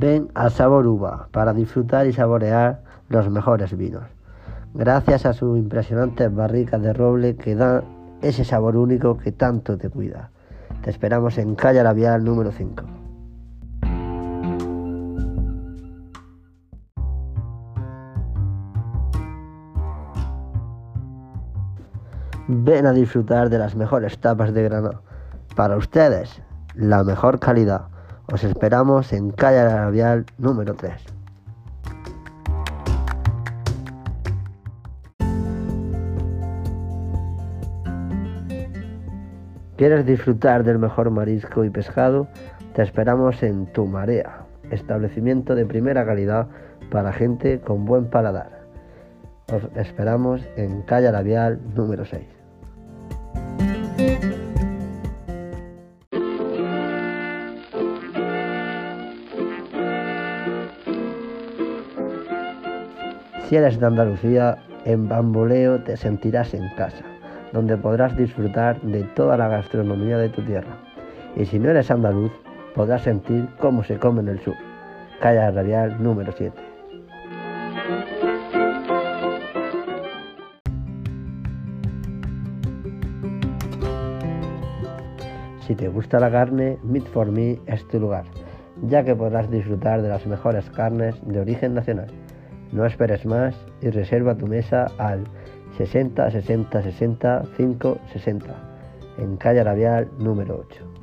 Ven al Sabor Uva para disfrutar y saborear los mejores vinos. Gracias a sus impresionantes barricas de roble que dan ese sabor único que tanto te cuida. Te esperamos en Calle Labial número 5. Ven a disfrutar de las mejores tapas de grano. Para ustedes, la mejor calidad. Os esperamos en Calle Labial número 3. ¿Quieres disfrutar del mejor marisco y pescado? Te esperamos en Tu Marea, establecimiento de primera calidad para gente con buen paladar. Os esperamos en Calle Labial número 6. Si eres de Andalucía, en Bamboleo te sentirás en casa, donde podrás disfrutar de toda la gastronomía de tu tierra. Y si no eres andaluz, podrás sentir cómo se come en el sur. Calle Radial número 7. Si te gusta la carne, Meat for Me es tu lugar, ya que podrás disfrutar de las mejores carnes de origen nacional. No esperes más y reserva tu mesa al 60 60 60 5 60 en calle Labial número 8.